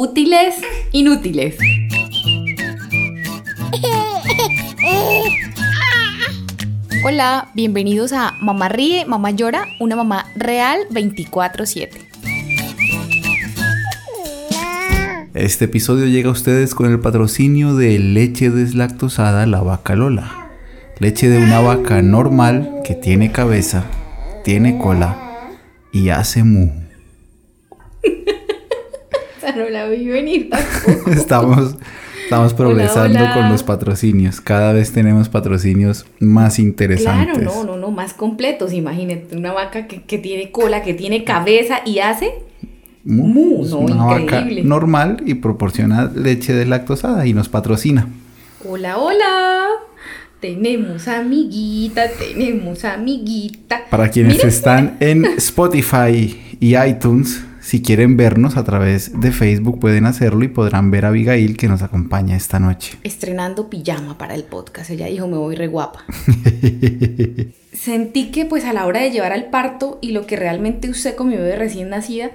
Útiles, inútiles. Hola, bienvenidos a Mamá Ríe, Mamá Llora, una mamá real 24/7. Este episodio llega a ustedes con el patrocinio de leche deslactosada La Vaca Lola. Leche de una vaca normal que tiene cabeza, tiene cola y hace mu. Esa no la vi venir tampoco. Estamos, estamos progresando hola. con los patrocinios. Cada vez tenemos patrocinios más interesantes. Claro, no, no, no, más completos. Imagínate, una vaca que, que tiene cola, que tiene cabeza y hace. Mu, no, una vaca normal y proporciona leche deslactosada y nos patrocina. Hola, hola. Tenemos amiguita, tenemos amiguita. Para quienes Miren, están en Spotify y iTunes, si quieren vernos a través de Facebook pueden hacerlo y podrán ver a Abigail que nos acompaña esta noche. estrenando pijama para el podcast. Ella dijo, me voy re guapa. Sentí que pues a la hora de llevar al parto y lo que realmente usé con mi bebé recién nacida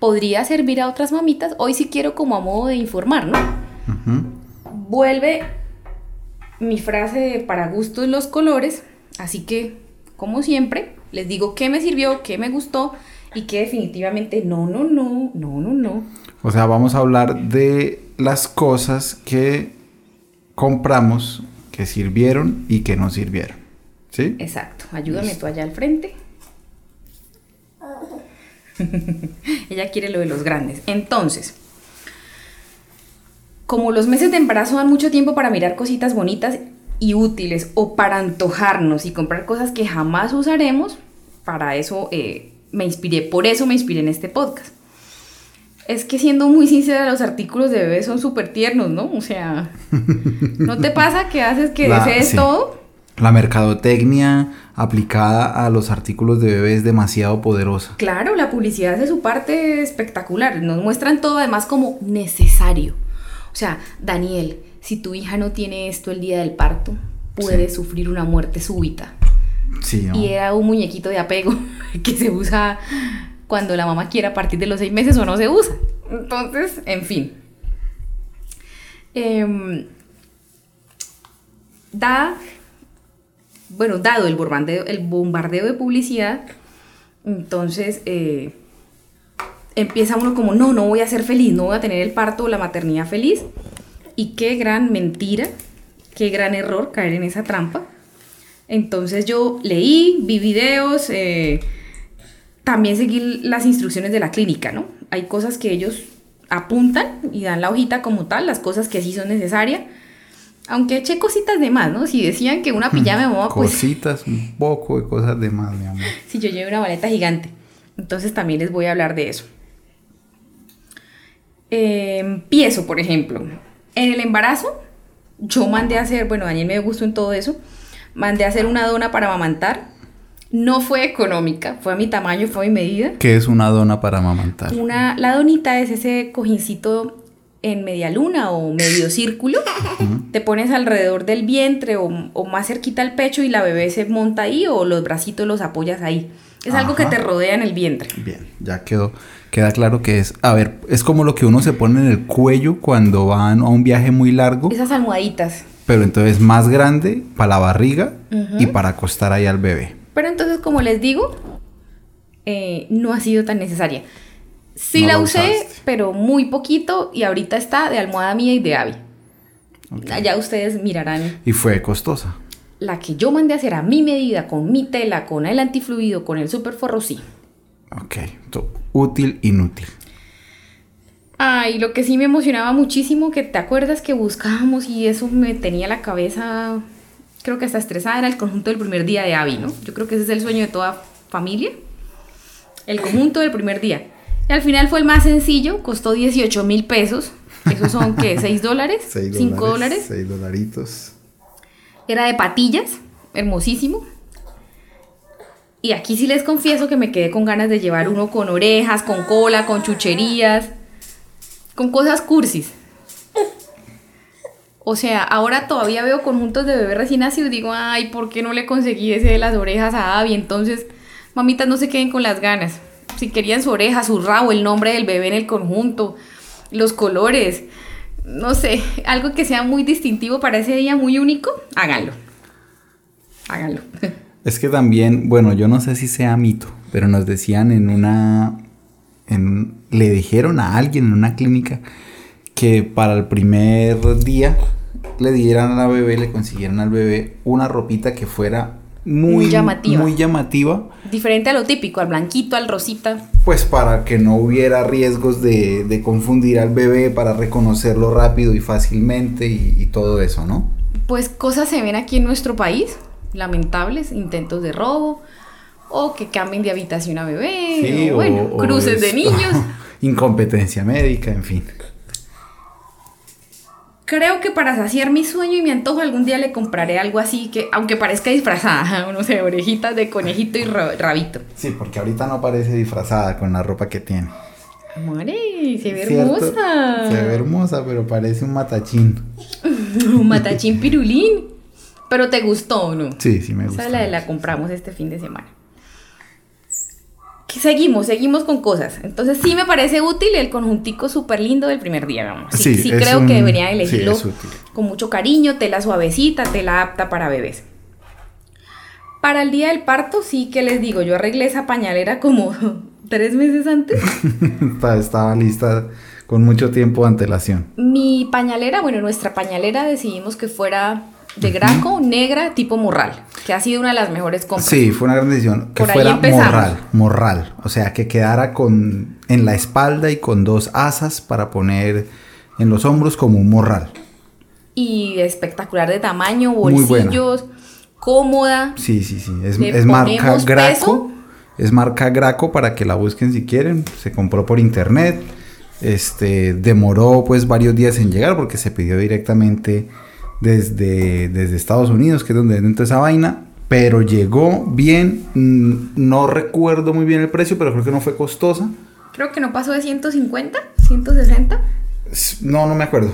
podría servir a otras mamitas. Hoy sí quiero como a modo de informar, ¿no? Ujú. Vuelve mi frase de para gustos los colores. Así que, como siempre, les digo qué me sirvió, qué me gustó y qué definitivamente no, no, no, no, no, no. O sea, vamos a hablar de las cosas que compramos, que sirvieron y que no sirvieron. ¿Sí? Exacto, ayúdame tú allá al frente. Ella quiere lo de los grandes. Entonces, como los meses de embarazo dan mucho tiempo para mirar cositas bonitas y útiles o para antojarnos y comprar cosas que jamás usaremos, para eso eh, me inspiré, por eso me inspiré en este podcast. Es que siendo muy sincera, los artículos de bebé son súper tiernos, ¿no? O sea, ¿no te pasa que haces que La- desees sí. todo? La mercadotecnia aplicada a los artículos de bebé es demasiado poderosa. Claro, la publicidad hace su parte espectacular. Nos muestran todo además como necesario. O sea, Daniel, si tu hija no tiene esto el día del parto, puede Sí. sufrir una muerte súbita. Y era un muñequito de apego que se usa cuando la mamá quiere a partir de los seis meses o no se usa. Entonces, en fin. Em, da, bueno, dado el bombardeo, el bombardeo de publicidad, entonces eh, empieza uno como, no, no voy a ser feliz, no voy a tener el parto o la maternidad feliz. Y qué gran mentira, qué gran error caer en esa trampa. Entonces yo leí, vi videos, eh, también seguí las instrucciones de la clínica, ¿no? Hay cosas que ellos apuntan y dan la hojita como tal, las cosas que sí son necesarias. Aunque eché cositas de más, ¿no? Si decían que una pijama de pues Cositas, un poco de cosas de más, mi amor. si yo llevo una maleta gigante. Entonces también les voy a hablar de eso. Eh, empiezo, por ejemplo. En el embarazo, yo mandé a hacer, bueno, Daniel me dio gusto en todo eso, mandé a hacer una dona para amamantar. No fue económica, fue a mi tamaño, fue a mi medida. ¿Qué es una dona para amamantar? Una, la donita es ese cojincito en media luna o medio círculo. Te pones alrededor del vientre o, o más cerquita al pecho y la bebé se monta ahí o los bracitos los apoyas ahí. Es algo que te rodea en el vientre. Bien, ya quedó. Queda claro que es, a ver, es como lo que uno se pone en el cuello cuando van a un viaje muy largo, Esas almohaditas. Pero entonces más grande para la barriga y para acostar ahí al bebé. Pero entonces, como les digo, eh, no ha sido tan necesaria. Sí No la usé, usaste. pero muy poquito y ahorita está de almohada mía y de Abby. Ok. Ya ustedes mirarán Y fue costosa. la que yo mandé a hacer a mi medida, con mi tela, con el antifluido, con el superforro, sí. Ok, útil, inútil. Ay, lo que sí me emocionaba muchísimo, que te acuerdas que buscábamos y eso me tenía la cabeza, creo que hasta estresada, era el conjunto del primer día de Abby, ¿no? Yo creo que ese es el sueño de toda familia. El conjunto del primer día. Y al final fue el más sencillo, costó 18 mil pesos. Esos son, ¿qué? ¿6 dólares? ¿5 dólares? 6 dolaritos. Era de patillas, hermosísimo. Y aquí sí les confieso que me quedé con ganas de llevar uno con orejas, con cola, con chucherías, con cosas cursis. O sea, ahora todavía veo conjuntos de bebé recién nacido y digo, ay, ¿por qué no le conseguí ese de las orejas a Abby? Entonces, mamitas, no se queden con las ganas. Si querían su oreja, su rabo, el nombre del bebé en el conjunto, los colores, no sé, algo que sea muy distintivo para ese día, muy único, háganlo. Háganlo. Es que también, bueno, yo no sé si sea mito, pero nos decían en una, en, le dijeron a alguien en una clínica que para el primer día le dieran a la bebé, le consiguieran al bebé una ropita que fuera muy, Muy llamativa. muy llamativa, Diferente a lo típico, al blanquito, al rosita. pues para que no hubiera riesgos de, de confundir al bebé, para reconocerlo rápido y fácilmente y, y todo eso, ¿no? Pues cosas se ven aquí en nuestro país, lamentables, intentos de robo, o que cambien de habitación a bebé, o, bueno, o cruces de niños. incompetencia médica, en fin. Creo que para saciar mi sueño y mi antojo algún día le compraré algo así que, aunque parezca disfrazada, no sé, orejitas de conejito y ra- rabito. Sí, porque ahorita no parece disfrazada con la ropa que tiene. Amore, se ve ¿Cierto? hermosa. Se ve hermosa, pero parece un matachín. Un matachín pirulín. Pero te gustó o no? Sí, sí me gusta. Esa la, la compramos este fin de semana. Que seguimos, seguimos con cosas. Entonces sí me parece útil el conjuntico súper lindo del primer día, vamos. Sí, Sí, sí creo un- que debería elegirlo con mucho cariño, tela suavecita, tela apta para bebés. Para el día del parto, sí que les digo, yo arreglé esa pañalera como tres meses antes. Estaba lista con mucho tiempo de antelación. Mi pañalera, bueno, nuestra pañalera decidimos que fuera de graco, negra, tipo morral, que ha sido una de las mejores compras. Sí, fue una gran decisión. Que Por ahí fuera empezamos. morral, morral. O sea, que quedara con en la espalda y con dos asas para poner en los hombros como un morral. Y espectacular de tamaño, bolsillos, cómoda. Sí, sí, sí. Es, marca Graco. peso. Es marca Graco para que la busquen si quieren. Se compró por internet. Este demoró pues varios días en llegar porque se pidió directamente desde, desde Estados Unidos, que es donde venden toda esa vaina. Pero llegó bien. Mm, No recuerdo muy bien el precio, pero creo que no fue costosa. Creo que no pasó de 150, 160. S- No, no me acuerdo.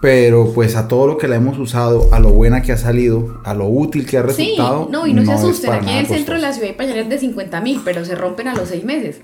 Pero pues a todo lo que la hemos usado, a lo buena que ha salido, a lo útil que ha Sí, resultado. no, y no, se es asusten. Aquí en el centro de costoso. la ciudad hay pañales de 50 mil, pero se rompen a los seis meses.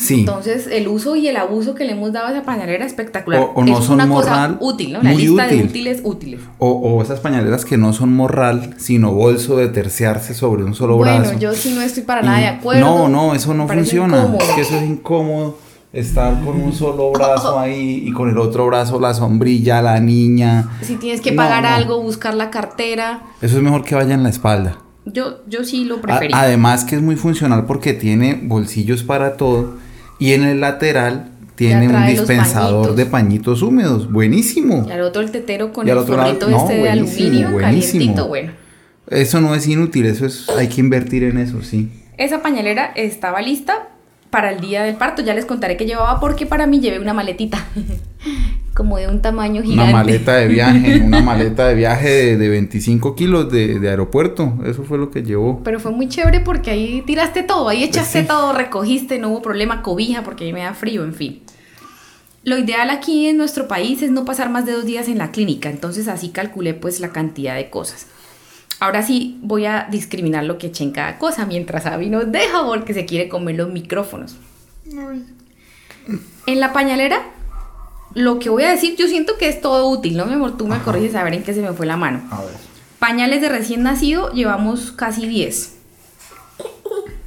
Sí. Entonces, el uso y el abuso que le hemos dado a esa pañalera es espectacular. O- o no es son una morral, cosa útil, ¿no? La muy lista de útil. útiles útiles. O, o esas pañaleras que no son morral, sino bolso de terciarse sobre un solo bueno, brazo. yo sí no estoy para nada de acuerdo. No, no, eso no funciona. incómodo. Es que eso es incómodo. Estar con un solo brazo ahí y con el otro brazo la sombrilla, la niña. Si tienes que pagar no. algo, buscar la cartera. Eso es mejor que vaya en la espalda. Yo, yo sí lo preferí. además que es muy funcional porque tiene bolsillos para todo y en el lateral tiene un dispensador de pañitos húmedos. Buenísimo. Y al otro el tetero con Y el otro lado- forrito no, este de aluminio buenísimo. calientito, bueno. Eso no es inútil, eso es hay que invertir en eso, sí. Esa pañalera estaba lista para el día del parto. Ya les contaré que llevaba porque para mí llevé una maletita. Como de un tamaño gigante. Una maleta de viaje, una maleta de viaje de, de 25 kilos de, de aeropuerto. Eso fue lo que llevó. Pero fue muy chévere porque ahí tiraste todo, ahí echaste Sí. todo, recogiste, no hubo problema, cobija porque ahí me da frío, en fin. Lo ideal aquí en nuestro país es no pasar más de dos días en la clínica, entonces así calculé pues la cantidad de cosas. Ahora sí voy a discriminar lo que eché en cada cosa mientras Abby nos deja porque se quiere comer los micrófonos. En la pañalera, lo que voy a decir, yo siento que es todo útil, ¿no, mi amor? Tú me corriges a ver en qué se me fue la mano. A ver. Pañales de recién nacido llevamos casi 10.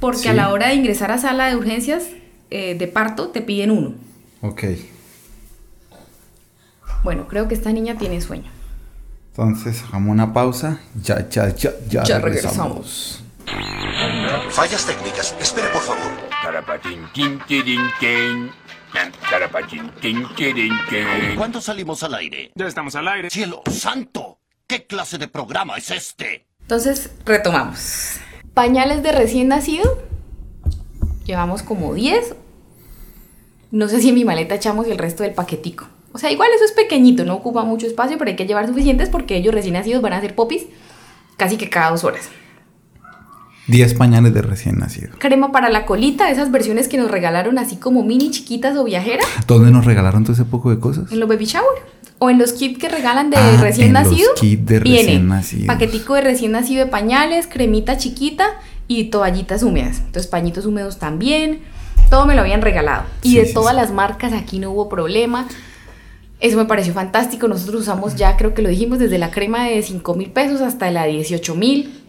Porque Sí. a la hora de ingresar a sala de urgencias eh, de parto te piden uno. Ok. Bueno, creo que esta niña tiene sueño. Entonces, hagamos una pausa. Ya, ya, ya, ya, Ya regresamos. Fallas técnicas. Espere, por favor. ¿Cuándo salimos al aire? Ya estamos al aire. ¡Cielo santo! ¿Qué clase de programa es este? Entonces, retomamos. Pañales de recién nacido. Llevamos como 10. No sé si en mi maleta echamos el resto del paquetico. O sea, igual eso es pequeñito, no ocupa mucho espacio, pero hay que llevar suficientes porque ellos recién nacidos van a hacer popis casi que cada dos horas. 10 pañales de recién nacido. Crema para la colita, esas versiones que nos regalaron así como mini chiquitas o viajeras ¿Dónde nos regalaron todo ese poco de cosas? en los baby shower. O en los kits que regalan de Ah, recién en los nacido. kits de viene recién nacidos. paquetico de recién nacido de pañales, cremita chiquita y toallitas húmedas. Entonces pañitos húmedos también. Todo me lo habían regalado. Y Sí, de sí, todas sí. las marcas aquí no hubo problema. Eso me pareció fantástico. Nosotros usamos ya, creo que lo dijimos, desde la crema de 5 mil pesos hasta la de 18 mil.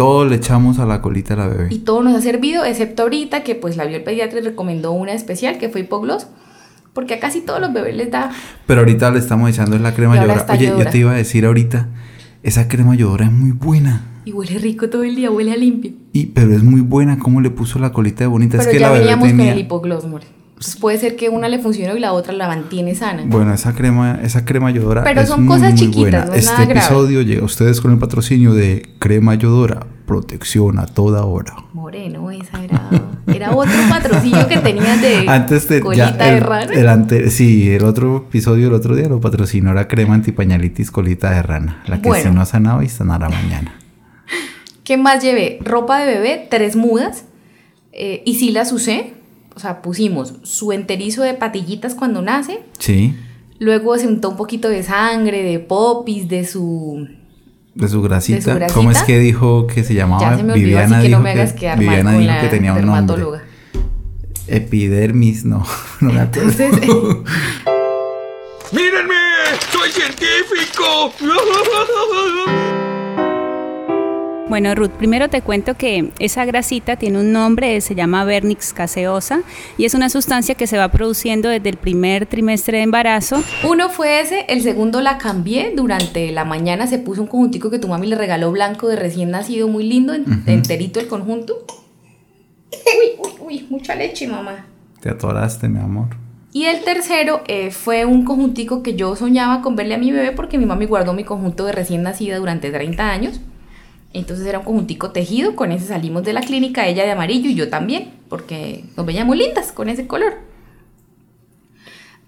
Todo le echamos a la colita de la bebé. Y todo nos ha servido, excepto ahorita que pues la vio el pediatra y recomendó una especial que fue Hipogloss. Porque a casi todos los bebés les da. Pero ahorita le estamos echando la crema Yodora. está Oye, yo te iba a decir ahorita, esa crema Yodora es muy buena. Y huele rico todo el día, huele a limpio. Y, pero es muy buena, ¿cómo le puso la colita de bonita? Pero es que ya la bebé veníamos tenía... con el hipogloss, more. Entonces puede ser que una le funcione y la otra la mantiene sana. Bueno, esa crema, esa crema Yodora Pero es son muy, cosas chiquitas, buena. no es este nada grave. episodio llega a ustedes con el patrocinio de Crema Yodora, protección a toda hora. Moreno, esa era, era otro patrocinio que tenías de Antes de colita ya, de rana. el ante- sí, el otro episodio el otro día lo patrocinó era crema antipañalitis colita de rana, la que Bueno. si no sanaba y sanará mañana. ¿Qué más llevé? Ropa de bebé, tres mudas. eh, y sí las usé. O sea, pusimos su enterizo de patillitas cuando nace. Sí, Luego se untó un poquito de sangre, de popis, de su... de su grasita. grasita. ¿Cómo es que dijo que se llamaba? Ya se me olvidó, Viviana así que no me hagas quedar mal Viviana con dijo la que tenía un nombre. dermatóloga. Epidermis, no, no me acuerdo. Entonces, ¡Mírenme! ¡Soy científico! Bueno, Ruth, primero te cuento que esa grasita tiene un nombre, se llama vernix caseosa y es una sustancia que se va produciendo desde el primer trimestre de embarazo. uno fue ese, el segundo la cambié. Durante la mañana se puso un conjuntico que tu mami le regaló blanco de recién nacido, muy lindo, en- enterito el conjunto. Uy, uy, uy, mucha leche, mamá. Te atoraste, mi amor. Y el tercero eh, fue un conjuntico que yo soñaba con verle a mi bebé porque mi mami guardó mi conjunto de recién nacida durante 30 años. Entonces era un conjuntico tejido, con ese salimos de la clínica, ella de amarillo y yo también, porque nos veíamos lindas con ese color.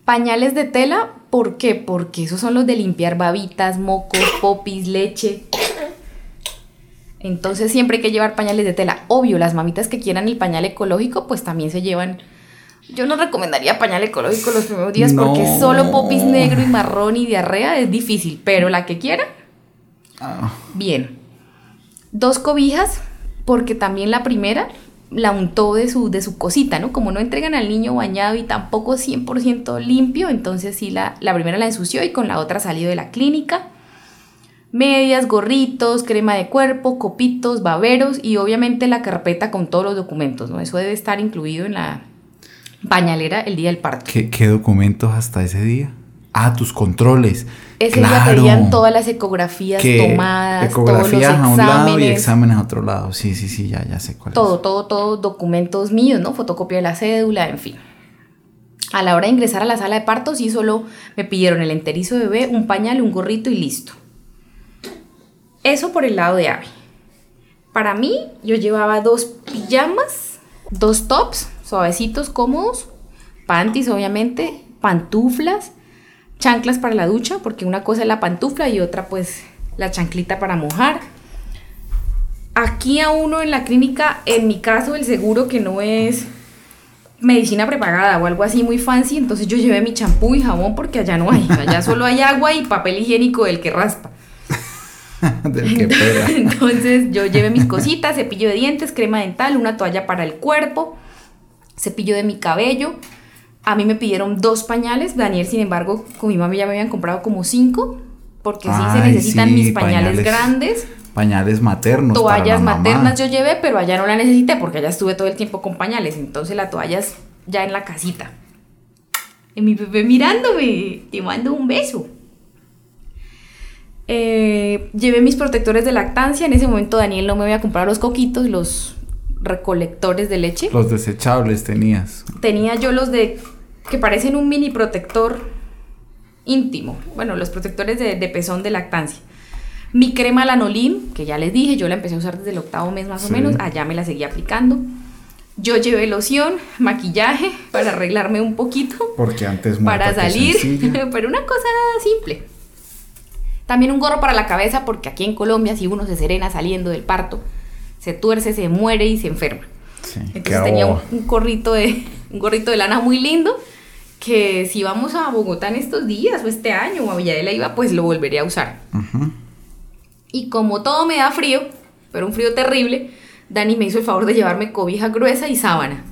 Pañales de tela, ¿por qué? Porque esos son los de limpiar babitas, mocos, popis, leche. Entonces siempre hay que llevar pañales de tela. Obvio, las mamitas que quieran el pañal ecológico, pues también se llevan. Yo no recomendaría pañal ecológico los primeros días porque solo popis negro y marrón y diarrea es difícil, pero la que quiera, Ah, bien. Dos cobijas, porque también la primera la untó de su, de su cosita, ¿no? Como no entregan al niño bañado y tampoco 100% limpio, entonces sí, la, la primera la ensució y con la otra salió de la clínica. Medias, gorritos, crema de cuerpo, copitos, baberos y obviamente la carpeta con todos los documentos, ¿no? Eso debe estar incluido en la pañalera el día del parto. ¿qué, qué documentos hasta ese día? Ah, tus controles. Ese día pedían todas las ecografías que tomadas, ecografías todos a un lado y exámenes. a otro lado. Sí, sí, sí, ya, ya sé cuál Todo, es. todo, todo, documentos míos, ¿no? Fotocopia de la cédula, en fin. A la hora de ingresar a la sala de parto, sí solo me pidieron el enterizo de bebé, un pañal, un gorrito y listo. Eso por el lado de Abby. Para mí, yo llevaba dos pijamas, dos tops, suavecitos, cómodos, panties, obviamente, pantuflas, chanclas para la ducha, porque una cosa es la pantufla y otra, pues, la chanclita para mojar aquí a uno en la clínica, en mi caso, el seguro que no es medicina prepagada o algo así muy fancy, entonces yo llevé mi champú y jabón porque allá no hay, allá solo hay agua y papel higiénico del que raspa. Del que pega. Entonces yo llevé mis cositas, cepillo de dientes, crema dental, una toalla para el cuerpo, cepillo de mi cabello. A mí me pidieron dos pañales, Daniel, sin embargo, con mi mami ya me habían comprado como cinco, porque sí se necesitan sí, mis pañales, pañales. grandes. Pañales maternos. para toallas la maternas yo llevé, pero allá no la necesité porque allá estuve todo el tiempo con pañales. Entonces la toalla es ya en la casita. Y mi bebé mirándome, te mando un beso. Eh, llevé mis protectores de lactancia. En ese momento Daniel no me había comprado los coquitos, los recolectores de leche. Los desechables tenías. Tenía yo los de que parecen un mini protector íntimo. Bueno, los protectores de, de pezón de lactancia. Mi crema lanolin, que ya les dije, yo la empecé a usar desde el octavo mes más o menos, allá me la seguí aplicando. Yo llevé loción, maquillaje para arreglarme un poquito, Porque antes para salir, pero una cosa simple. También un gorro para la cabeza, porque aquí en Colombia, si uno se serena saliendo del parto, se tuerce, se muere y se enferma. Sí, Entonces tenía un, un gorrito de un gorrito de lana muy lindo que si vamos a Bogotá en estos días o este año o a Villa de Leyva, pues lo volveré a usar. Y como todo me da frío, pero un frío terrible, Dani me hizo el favor de llevarme cobija gruesa y sábana.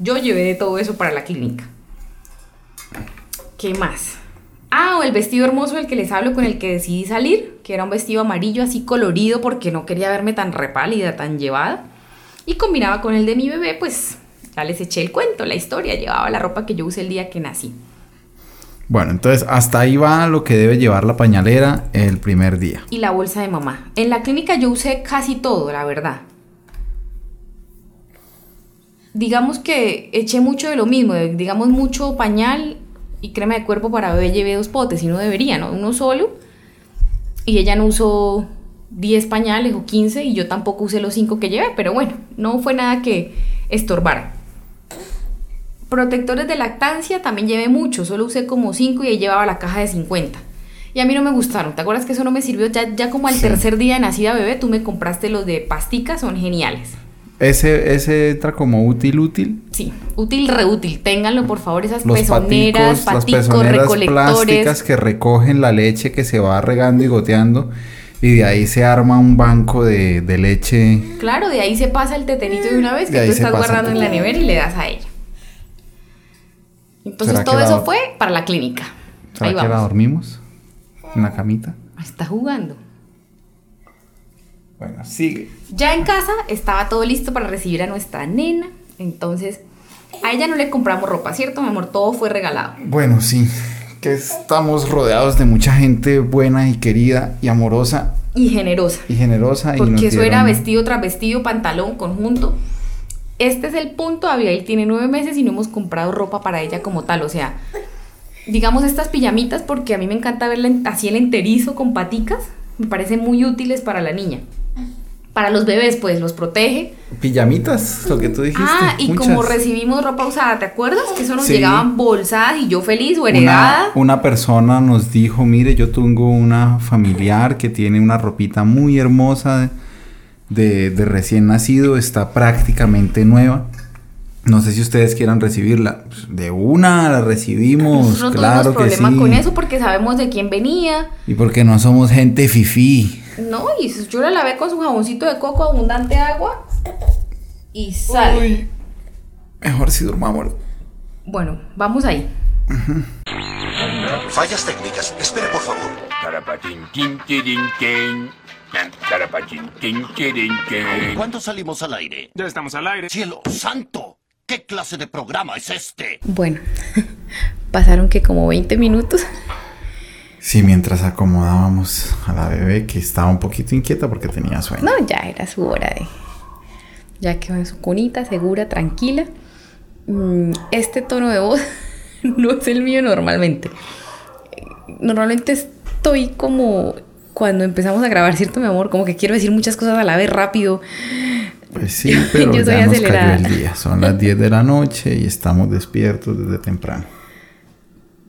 Yo llevé de todo eso para la clínica. ¿Qué más? Ah, o el vestido hermoso del que les hablo con el que decidí salir, que era un vestido amarillo así colorido porque no quería verme tan repálida, tan llevada. Y combinaba con el de mi bebé, pues ya les eché el cuento, la historia, llevaba la ropa que yo usé el día que nací. Bueno, entonces hasta ahí va lo que debe llevar la pañalera el primer día. Y la bolsa de mamá. En la clínica yo usé casi todo, la verdad. Digamos que eché mucho de lo mismo, digamos mucho pañal y crema de cuerpo para bebé llevé dos potes y no debería, ¿no? Uno solo. Y ella no usó 10 pañales o 15 y yo tampoco usé los 5 que llevé, pero bueno, no fue nada que estorbara. Protectores de lactancia también llevé mucho, solo usé como 5 y ahí llevaba la caja de 50. Y a mí no me gustaron, ¿te acuerdas que eso no me sirvió? Ya, ya como al Sí. tercer día de nacida bebé, tú me compraste los de pasticas, son geniales. Ese, ese entra como útil, útil. Sí, útil, reútil. Ténganlo, por favor, esas Los pezoneras, paticos, las paticos, pezoneras recolectores. plásticas que recogen la leche que se va regando y goteando. Y de ahí se arma un banco de, de leche. Claro, de ahí se pasa el tetenito de una vez que tú estás guardando en la nevera y le das a ella. Entonces ¿Será que todo eso fue para la clínica. ¿Será Ahí que la vamos. dormimos? En la camita. Está jugando. Bueno, sigue. Ya en casa estaba todo listo para recibir a nuestra nena. Entonces, a ella no le compramos ropa, ¿cierto, mi amor? Todo fue regalado. Bueno, sí. Que estamos rodeados de mucha gente buena y querida y amorosa Y generosa. y generosa. y nos Porque eso era vestido tras vestido, pantalón, conjunto. Este es el punto, Abigail tiene nueve meses y no hemos comprado ropa para ella como tal. O sea, digamos estas pijamitas, porque a mí me encanta verla así el enterizo con paticas, me parecen muy útiles para la niña. Para los bebés, pues los protege. Pijamitas, lo que tú dijiste. Ah, y muchas. como recibimos ropa usada, ¿te acuerdas? Que eso nos Sí. llegaban bolsadas y yo feliz o Una, heredada. una persona nos dijo, mire, yo tengo una familiar que tiene una ropita muy hermosa de, de recién nacido, está prácticamente nueva. No sé si ustedes quieran recibirla. Pues, De una la recibimos, Nosotros no claro tuvimos que problema sí. con eso porque sabemos de quién venía. Y porque no somos gente fifí. No, y yo la lavé con su jaboncito de coco, abundante agua y sal. Uy, mejor si durmamos. Bueno, vamos ahí. Fallas técnicas. Espere, por favor. ¿Cuándo salimos al aire? Ya estamos al aire. ¡Cielo santo! ¿Qué clase de programa es este? Bueno, pasaron que como 20 minutos. Sí, mientras acomodábamos a la bebé que estaba un poquito inquieta porque tenía sueño. No, ya era su hora de. Ya quedó en su cunita, segura, tranquila. Mm, Este tono de voz no es el mío normalmente. Normalmente estoy como cuando empezamos a grabar, ¿cierto, mi amor? Como que quiero decir muchas cosas a la vez rápido. Pues sí, pero Yo soy ya nos acelerada. cayó el día. Son las 10 de la noche y estamos despiertos desde temprano.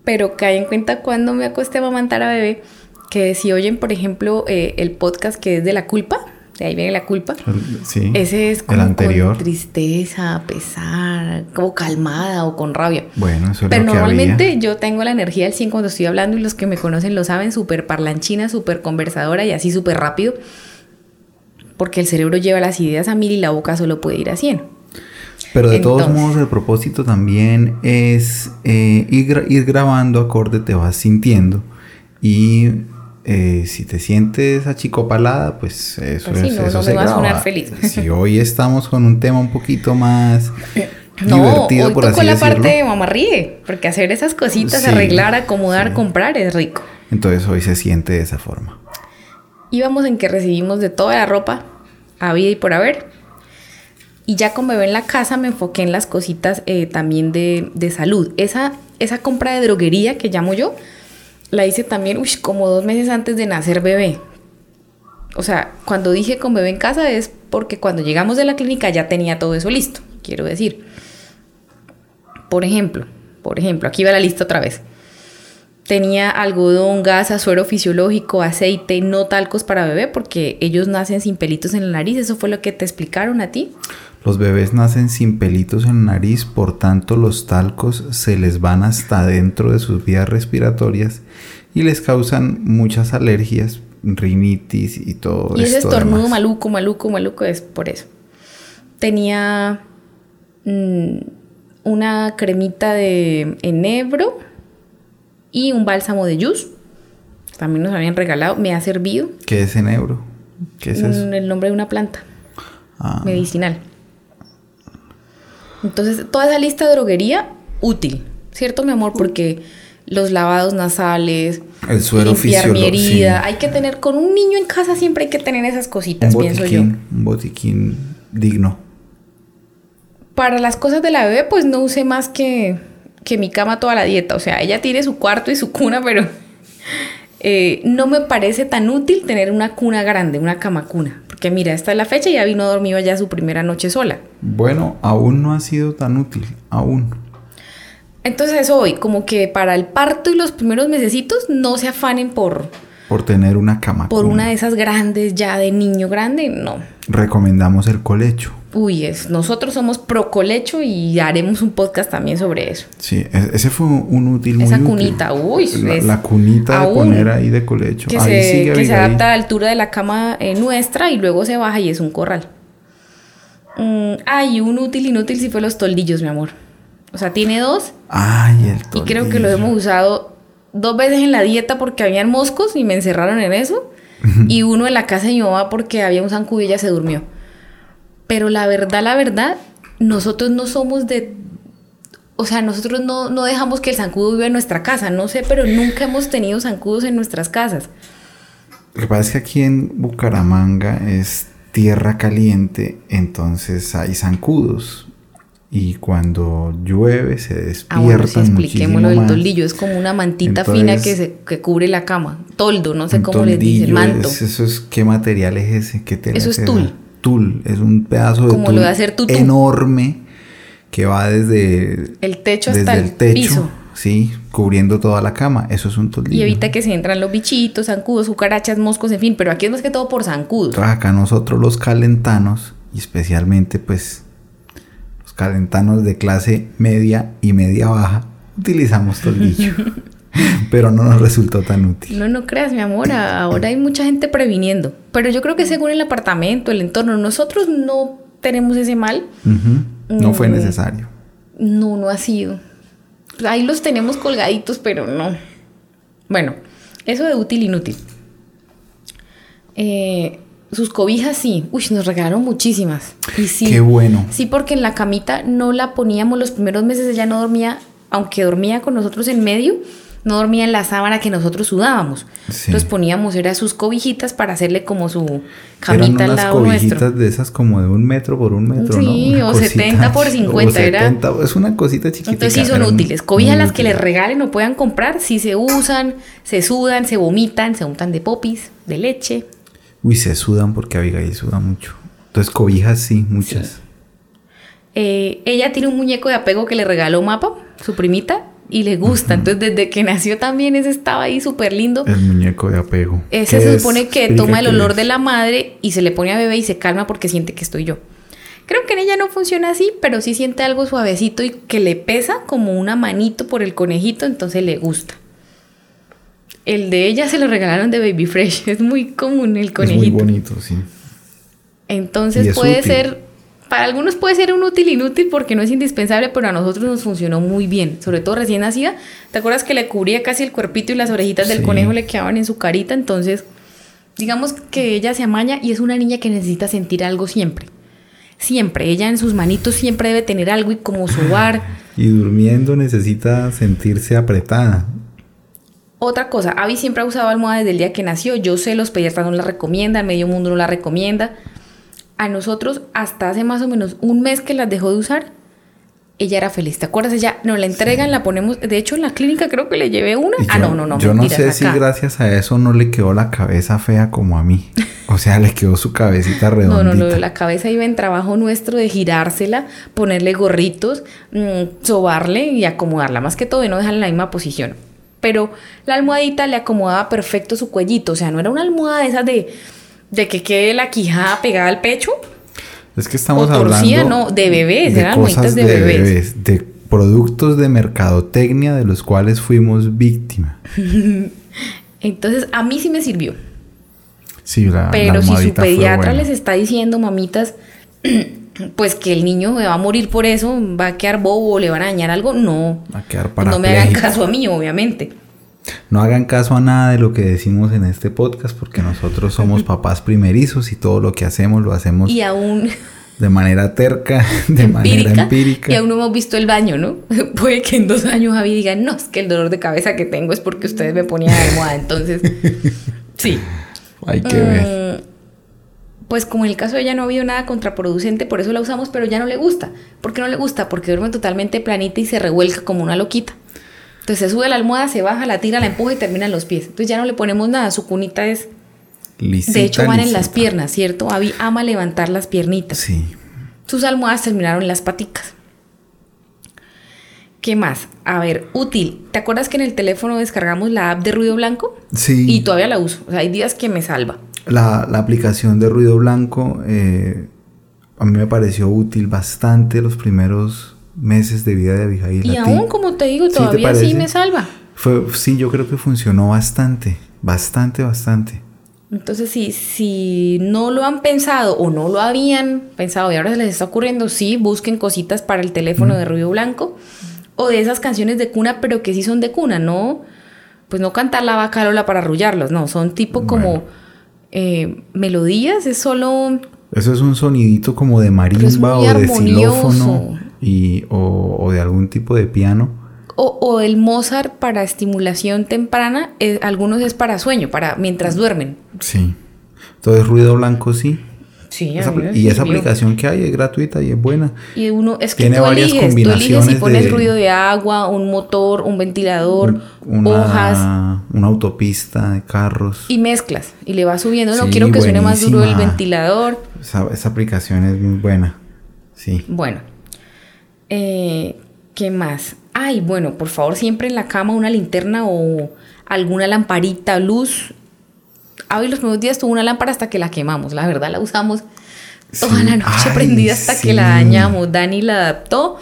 Pero cae en cuenta cuando me acosté a amamantar a bebé, que si oyen, por ejemplo, eh, el podcast que es de la culpa, de ahí viene la culpa. El- sí. Ese es el como anterior. con tristeza, pesar, como calmada o con rabia. Bueno, eso es Pero lo que normalmente había. yo tengo la energía al 100 cuando estoy hablando y los que me conocen lo saben, súper parlanchina, súper conversadora y así súper rápido. Porque el cerebro lleva las ideas a mil y la boca solo puede ir a 100. Pero de todos modos, el propósito también es eh, ir, ir grabando acorde, te vas sintiendo. Y eh, si te sientes achicopalada, pues eso, Pues sí, es, no, eso no se me va a graba. sonar feliz. Si hoy estamos con un tema un poquito más No, divertido, hoy por así la decirlo. parte de mamá ríe, porque hacer esas cositas, Sí, arreglar, acomodar, sí. comprar es rico. Entonces hoy se siente de esa forma. Íbamos en que recibimos de toda la ropa, habida y por haber. Y ya con bebé en la casa me enfoqué en las cositas eh, también de, de salud. Esa, esa compra de droguería que llamo yo, la hice también como dos meses antes de nacer bebé. O sea, cuando dije con bebé en casa es porque cuando llegamos de la clínica ya tenía todo eso listo, quiero decir. Por ejemplo, por ejemplo, aquí va la lista otra vez. Tenía algodón, gasa, suero fisiológico, aceite, no talcos para bebé porque ellos nacen sin pelitos en la nariz. Eso fue lo que te explicaron a ti. Los bebés nacen sin pelitos en la nariz, por tanto los talcos se les van hasta dentro de sus vías respiratorias y les causan muchas alergias, rinitis y todo Y ese esto estornudo demás. maluco, maluco, maluco es por eso. Tenía mm, una cremita de enebro y un bálsamo de yus. También nos habían regalado, me ha servido. ¿Qué es enebro? ¿Qué es eso? Mm, El nombre de una planta Ah, medicinal. Entonces, toda esa lista de droguería, útil, ¿cierto, mi amor? Porque los lavados nasales, el suero limpiar mi herida, hay que tener, con un niño en casa siempre hay que tener esas un cositas, pienso yo. botiquín, un botiquín digno. Para las cosas de la bebé, pues no usé más que, que mi cama toda la dieta. O sea, ella tiene su cuarto y su cuna, pero eh, no me parece tan útil tener una cuna grande, una cama cuna. Porque mira, esta es la fecha y ya vino dormido ya su primera noche sola. Bueno, aún no ha sido tan útil, aún. Entonces eso hoy, como que para el parto y los primeros mesecitos no se afanen por, Por tener una cama. por una de esas grandes ya de niño grande, no. Recomendamos el colecho. Uy, es, nosotros somos pro colecho y haremos un podcast también sobre eso. Sí, e- ese fue un útil muy Esa útil. cunita, uy, La, la cunita de poner ahí de colecho. que, ahí se, sigue que se adapta a la altura de la cama eh, nuestra y luego se baja y es un corral. Mm, ay, un útil inútil sí fue los toldillos, mi amor. O sea, tiene dos Ay, el y creo que los toldillo. hemos usado dos veces en la dieta porque habían moscos y me encerraron en eso. y uno en la casa de mi mamá porque había un ella se durmió. Pero la verdad, la verdad, nosotros no somos de... O sea, nosotros no, no dejamos que el zancudo viva en nuestra casa. No sé, pero nunca hemos tenido zancudos en nuestras casas. Lo que pasa es que aquí en Bucaramanga es tierra caliente, entonces hay zancudos. Y cuando llueve se despiertan Ah, bueno, sí, expliquémoslo más. toldillo. Es como una mantita Entonces, fina que, se, que cubre la cama. Toldo, no sé cómo les dicen. Manto. es- eso es, ¿qué material es ese? ¿Qué tela Eso es tul. Tul, es un pedazo de tul hacer tutú. enorme que va desde, El techo desde hasta el, techo, piso. sí, cubriendo toda la cama. Eso es un toldillo. Y evita que se entran los bichitos, zancudos, cucarachas, moscos, en fin. Pero aquí es más que todo por zancudos. Acá nosotros los calentanos, y especialmente pues los calentanos de clase media y media baja, utilizamos toldillo. Pero no nos resultó tan útil. No, no creas, mi amor. Ahora hay mucha gente previniendo. Pero yo creo que según el apartamento, el entorno, nosotros no tenemos ese mal. No fue necesario. No, no ha sido. Ahí los tenemos colgaditos, pero no. Bueno, eso de útil inútil. Eh, sus cobijas sí. Uy, nos regalaron muchísimas. Y sí. Qué bueno. Sí, porque en la camita no la poníamos los primeros meses, ella no dormía, aunque dormía con nosotros en medio, no dormía en la sábana que nosotros sudábamos. Sí. Entonces poníamos, era sus cobijitas para hacerle como su Eran camita al unas lado cobijitas nuestro. de esas como de un metro por un metro, Sí, ¿no? Una o 70 por 50, o era- 70, Es una cosita chiquita. Entonces sí son útiles. Cobijas las que les regalen o puedan comprar, sí se usan, se sudan, se vomitan, se untan de popis, de leche. Uy, se sudan porque Abigail suda mucho. Entonces cobijas sí, muchas. Eh, ella tiene un muñeco de apego que le regaló Mapa, su primita, y le gusta. Entonces desde que nació también ese estaba ahí súper lindo. El muñeco de apego. Ese ¿Qué se es? supone que toma el olor de la madre y se le pone a bebé y se calma porque siente que estoy yo. Creo que en ella no funciona así, pero sí siente algo suavecito y que le pesa como una manito por el conejito, entonces le gusta. El de ella se lo regalaron de Baby Fresh, es muy común el Es muy conejito. bonito, sí. Entonces es puede útil. ser, para algunos puede ser un útil inútil porque no es indispensable, pero a nosotros nos funcionó muy bien, sobre todo recién nacida. ¿Te acuerdas que le cubría casi el cuerpito y las orejitas del Sí. conejo le quedaban en su carita? Entonces, digamos que ella se amaña y es una niña que necesita sentir algo siempre. Siempre, ella en sus manitos siempre debe tener algo y como sobar. Y durmiendo necesita sentirse apretada. Otra cosa, Abby siempre ha usado almohada desde el día que nació. Yo sé, los pediatras no la recomiendan, medio mundo no la recomienda. A nosotros, hasta hace más o menos un mes que las dejó de usar, ella era feliz. ¿Te acuerdas? Ella nos la entregan, la ponemos. De hecho, en la clínica creo que le llevé una. Ah, no, no, no. Yo no sé si gracias a eso no le quedó la cabeza fea como a mí. O sea, le quedó su cabecita No, redondita. no, no, la cabeza iba en trabajo nuestro de girársela, ponerle gorritos, mm, sobarle y acomodarla, más que todo y no dejarla en la misma posición. Pero la almohadita le acomodaba perfecto su cuellito, o sea, no era una almohada de esas de, de que quede la quijada pegada al pecho. Es que estamos O torcida, hablando no, de bebés, de eran cosas de bebés. de productos de mercadotecnia de los cuales fuimos víctima. Entonces, a mí sí me sirvió. Sí, la, la Pero si su pediatra les está diciendo, mamitas, pues que el niño va a morir por eso, va a quedar bobo, le van a dañar algo, no. Va a quedar no me hagan caso a mí, obviamente. No hagan caso a nada de lo que decimos en este podcast porque nosotros somos papás primerizos y todo lo que hacemos lo hacemos Y aún de manera terca, de manera empírica, y aún no hemos visto el baño, ¿no? Puede que en dos años Javi diga, no, es que el dolor de cabeza que tengo es porque ustedes me ponían almohada, entonces, sí. Hay que ver. Mm, Pues como en el caso de ella no ha habido nada contraproducente, por eso la usamos, pero ya no le gusta. ¿Por qué no le gusta? Porque duerme totalmente planita y se revuelca como una loquita. Entonces se sube la almohada, se baja, la tira, la empuja y termina en los pies. Entonces ya no le ponemos nada, su cunita es... Lisita, de hecho van en las piernas, ¿cierto? Abby ama levantar las piernitas. Sí. Sus almohadas terminaron en las paticas. ¿Qué más? A ver, útil. ¿Te acuerdas que en el teléfono descargamos la app de ruido blanco? Sí. Y todavía la uso. O sea, hay días que me salva. La, la aplicación de ruido blanco eh, a mí me pareció útil bastante los primeros meses de vida de Abigail. Y aún, como te digo, ¿Sí te todavía sí me salva. Fue, sí, yo creo que funcionó bastante, bastante, bastante. Entonces, si, si no lo han pensado o no lo habían pensado y ahora se les está ocurriendo, sí, busquen cositas para el teléfono de ruido blanco o de esas canciones de cuna, pero que sí son de cuna, no, pues no cantar la vaca Lola para arrullarlos, no, son tipo como eh, melodías, es solo Eso es un sonidito como de marimba o de xilófono y, o, o de algún tipo de piano. O, o el Mozart para estimulación temprana, eh, algunos es para sueño, para mientras duermen. Sí. Entonces ruido blanco sí. Sí, Esa y esa aplicación que hay es gratuita y es buena. Y uno, es que Tiene tú varias eliges, tú eliges si combinaciones pones de- ruido de agua, un motor, un ventilador, Una, hojas una autopista de carros. y mezclas. Y le vas subiendo, no Sí, quiero que suene más duro el ventilador. Esa, esa aplicación es muy buena. Sí. Bueno, eh, ¿qué más? Ay, bueno, por favor, siempre en la cama una linterna o alguna lamparita, luz. Hoy los primeros días tuvo una lámpara hasta que la quemamos, la verdad la usamos toda Sí. la noche Ay, prendida hasta que la dañamos. Dani la adaptó.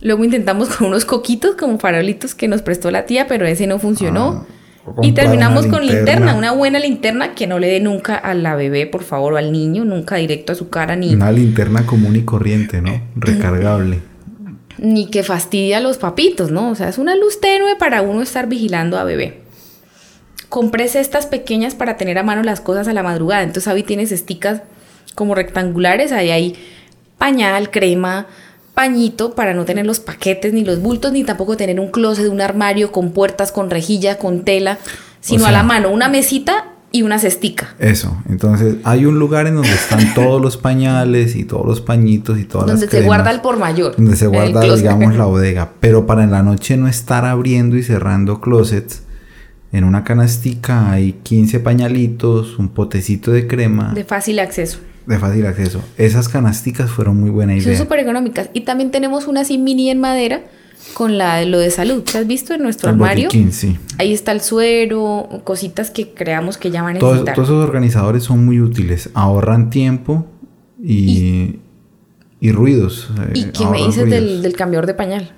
Luego intentamos con unos coquitos como farolitos que nos prestó la tía, pero ese no funcionó. Ah, y terminamos con linterna, linterna. una buena linterna que no le dé nunca a la bebé, por favor, o al niño, nunca directo a su cara ni, Una linterna común y corriente, ¿no? Recargable. Ni que fastidie a los papitos, ¿no? O sea, es una luz tenue para uno estar vigilando a bebé. Compré cestas pequeñas para tener a mano las cosas a la madrugada. Entonces, Abby tiene cesticas como rectangulares. Ahí hay pañal, crema, pañito para no tener los paquetes ni los bultos, ni tampoco tener un closet, un armario con puertas, con rejilla, con tela, sino sea- a la mano una mesita y una cestica. Eso. Entonces, hay un lugar en donde están todos los pañales y todos los pañitos y todas donde las se cremas, guarda el por mayor. Donde se guarda, digamos, la bodega. Pero para en la noche no estar abriendo y cerrando closets, en una canastica hay 15 pañalitos, un potecito de crema De fácil acceso. de fácil acceso. Esas canasticas fueron muy buena Son idea. súper económicas. Y también tenemos una así mini en madera con la de lo de salud. ¿Te has visto en nuestro El armario? botiquín, sí. Ahí está el suero, cositas que creamos que ya van a Todos, necesitar. todos esos organizadores son muy útiles. Ahorran tiempo y, y, ruidos. eh, ¿Y qué me dices del, del cambiador de pañal?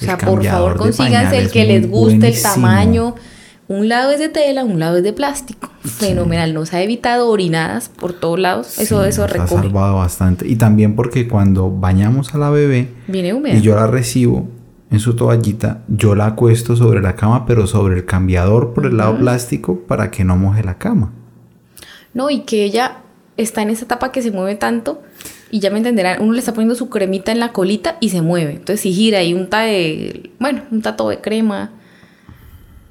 O sea, por favor, pañal el que les guste, el tamaño. Un lado es de tela, un lado es de plástico. Fenomenal. Nos ha evitado orinadas por todos lados. Eso, Sí, eso nos ha salvado bastante. Y también porque cuando bañamos a la bebé Viene húmeda. y yo la recibo en su toallita, yo la acuesto sobre la cama, pero sobre el cambiador por el lado plástico para que no moje la cama. No, y que ella está en esa etapa que se mueve tanto. Y ya me entenderán, uno le está poniendo su cremita en la colita y se mueve. Entonces si gira y unta de, bueno, un tato de crema.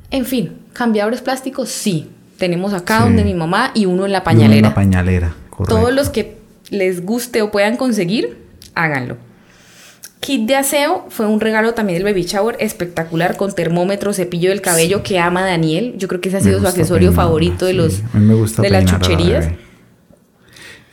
En fin, cambiadores plásticos, sí. Tenemos acá Sí. donde mi mamá y uno en la uno pañalera. en la pañalera, correcto. Todos los que les guste o puedan conseguir, háganlo. Kit de aseo fue un regalo también del baby shower espectacular con termómetro, cepillo del cabello que ama Daniel. Yo creo que ese ha sido su accesorio favorito de los me gusta de las la chucherías.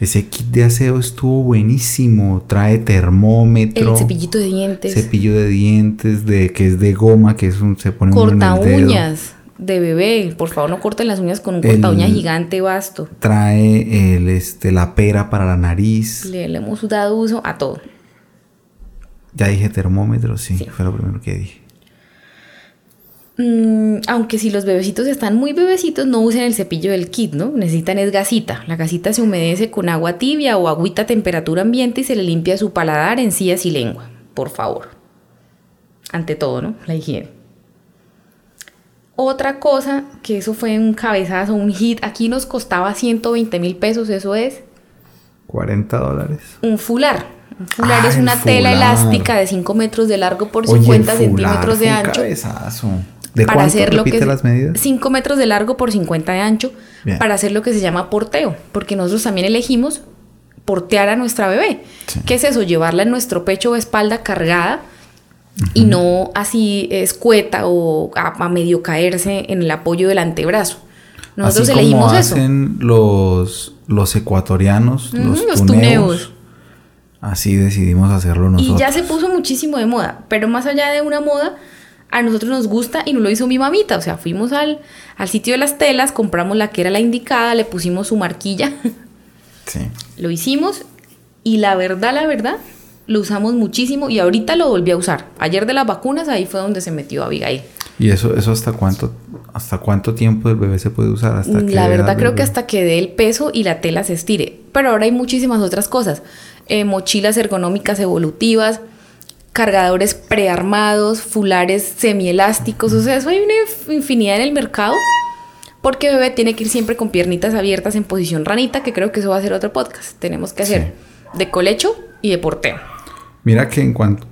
Ese kit de aseo estuvo buenísimo. Trae termómetro, El cepillito de dientes. cepillo de dientes, de que es de goma, que es un se pone uno en corta el dedo. uñas de bebé. Por favor, no corten las uñas con un corta uña gigante vasto. Trae el este la pera para la nariz. Le, le hemos dado uso a todo. Ya dije termómetro, sí, fue lo primero que dije. mm, aunque si los bebecitos están muy bebecitos, no usen el cepillo del kit, ¿no? Necesitan es gasita. La gasita se humedece con agua tibia o agüita a temperatura ambiente y se le limpia su paladar, encías y lengua. Por favor. Ante todo, ¿no? La higiene. Otra cosa, que eso fue un cabezazo, un hit, aquí nos costaba 120 mil pesos, eso es 40 dólares. un fular. Un fular Ah, es una tela elástica de 5 metros de largo por Oye, 50 el centímetros de ancho. cabezazo. ¿De para cuánto hacer lo que repite las medidas? 5 metros de largo por 50 de ancho Bien. para hacer lo que se llama porteo, porque nosotros también elegimos portear a nuestra bebé. Sí. ¿Qué es eso? Llevarla en nuestro pecho o espalda cargada y no así escueta o a, a medio caerse en el apoyo del antebrazo. Nosotros Así elegimos como eso. hacen los, los ecuatorianos, los, los tuneos. tuneos. Así decidimos hacerlo nosotros. Y ya se puso muchísimo de moda, pero más allá de una moda, a nosotros nos gusta y nos lo hizo mi mamita. O sea, fuimos al, al sitio de las telas, compramos la que era la indicada, le pusimos su marquilla, Sí. lo hicimos y la verdad, la verdad, lo usamos muchísimo y ahorita lo volví a usar. Ayer de las vacunas, ahí fue donde se metió Abigail. ¿Y eso, eso hasta cuánto hasta cuánto tiempo el bebé se puede usar? ¿Hasta qué La verdad creo que hasta que dé el peso y la tela se estire. Pero ahora hay muchísimas otras cosas. Eh, mochilas ergonómicas evolutivas, cargadores prearmados, fulares semielásticos. O sea, eso hay una inf- infinidad en el mercado. Porque bebé tiene que ir siempre con piernitas abiertas en posición ranita, que creo que eso va a ser otro podcast. Tenemos que hacer de colecho y de porteo. Mira que en cuanto,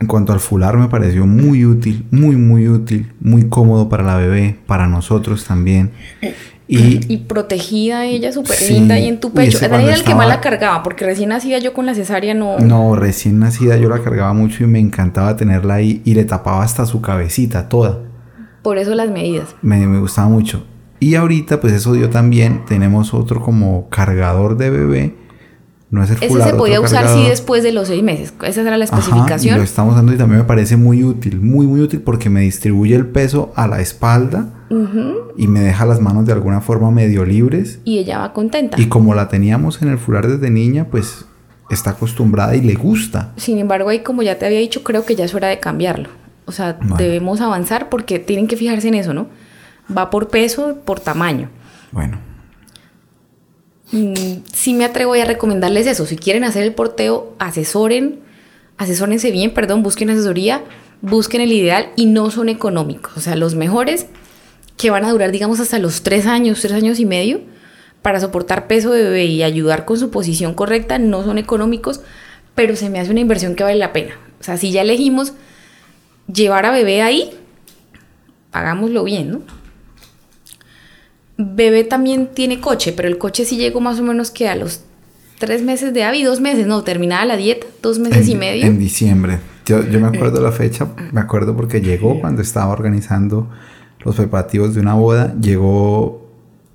en cuanto al fular me pareció muy útil, muy, muy útil, muy cómodo para la bebé, para nosotros también. Y Y protegida ella súper Sí, linda ahí en tu pecho. Era el que más estaba- la cargaba, porque recién nacida yo con la cesárea no... no, recién nacida yo la cargaba mucho y me encantaba tenerla ahí y le tapaba hasta su cabecita toda. Por eso las medidas. Me, me gustaba mucho. Y ahorita, pues eso dio también. Tenemos otro como cargador de bebé. No es el Ese fular, se podía usar sí cargador. después de los seis meses. Esa era la Ajá, y especificación. lo estamos usando y también me parece muy útil, muy muy útil porque me distribuye el peso a la espalda y me deja las manos de alguna forma medio libres. Y ella va contenta. Y como la teníamos en el fular desde niña, pues está acostumbrada y le gusta. Sin embargo, ahí como ya te había dicho, creo que ya es hora de cambiarlo. O sea, Bueno. debemos avanzar porque tienen que fijarse en eso, ¿no? Va por peso, por tamaño. Bueno, Mm, sí me atrevo a recomendarles eso. Si quieren hacer el porteo, asesoren, asesórense bien, perdón, busquen asesoría, busquen el ideal y no son económicos. O sea, los mejores que van a durar, digamos, hasta los tres años, tres años y medio, para soportar peso de bebé y ayudar con su posición correcta, no son económicos, pero se me hace una inversión que vale la pena. O sea, si ya elegimos llevar a bebé ahí, hagámoslo bien, ¿no? Bebé también tiene coche, pero el coche sí llegó más o menos que a los tres meses de Avi, dos meses, no, terminada la dieta, dos meses y medio. en diciembre. Yo, yo me acuerdo la fecha, me acuerdo porque llegó cuando estaba organizando los preparativos de una boda, llegó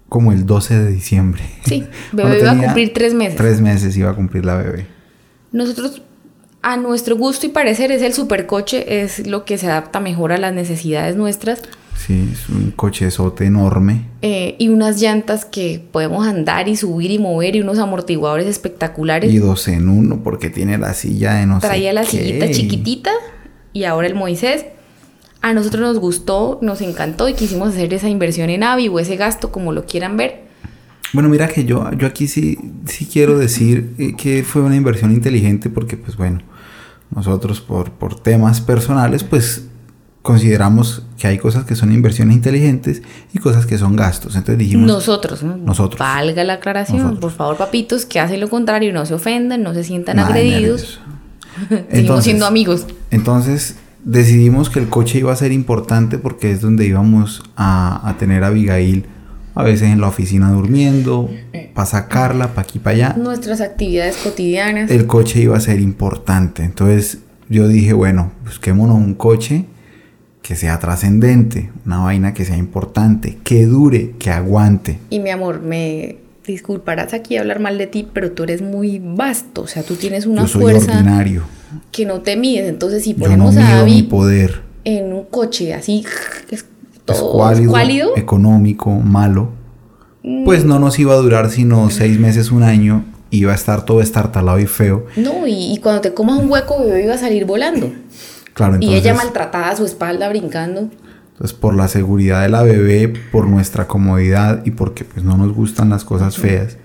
como el 12 de diciembre. Sí, bebé iba a cumplir tres meses. Tres meses iba a cumplir la bebé. Nosotros, a nuestro gusto y parecer, es el supercoche, es lo que se adapta mejor a las necesidades nuestras. Sí, es un cochezote enorme. eh, y unas llantas que podemos andar y subir y mover y unos amortiguadores espectaculares. Y dos en uno porque tiene la silla de no sé Traía la qué. sillita chiquitita y ahora el Moisés. A nosotros nos gustó, nos encantó y quisimos hacer esa inversión en Avi o ese gasto, como lo quieran ver. Bueno, mira que yo, yo aquí sí, sí quiero decir eh, que fue una inversión inteligente porque, pues bueno, nosotros por, por temas personales, pues consideramos que hay cosas que son inversiones inteligentes y cosas que son gastos. Entonces dijimos, Nosotros, ¿no? Nosotros. Valga la aclaración. Nosotros. Por favor, papitos, que hacen lo contrario, no se ofendan, no se sientan nada agredidos. Seguimos siendo amigos. Entonces decidimos que el coche iba a ser importante porque es donde íbamos a, a tener a Abigail a veces en la oficina durmiendo, para sacarla, para aquí, para allá. Nuestras actividades cotidianas. el coche iba a ser importante. Entonces yo dije, bueno, busquémonos un coche que sea trascendente, una vaina que sea importante, que dure, que aguante. Y mi amor, me disculparás aquí hablar mal de ti, pero tú eres muy vasto. O sea, tú tienes una yo soy fuerza ordinario. que no te mides. Entonces, si Yo no ponemos a mido mi Abby poder. en un coche así, es todo Escuálido, escuálido, económico, malo. Pues no nos iba a durar sino seis meses, un año. Iba a estar todo estartalado y feo. no, y, y cuando te comas un hueco, bebé iba a salir volando. Claro, y entonces... ella maltratada su espalda, brincando. Entonces, por la seguridad de la bebé, por nuestra comodidad y porque pues, no nos gustan las cosas feas,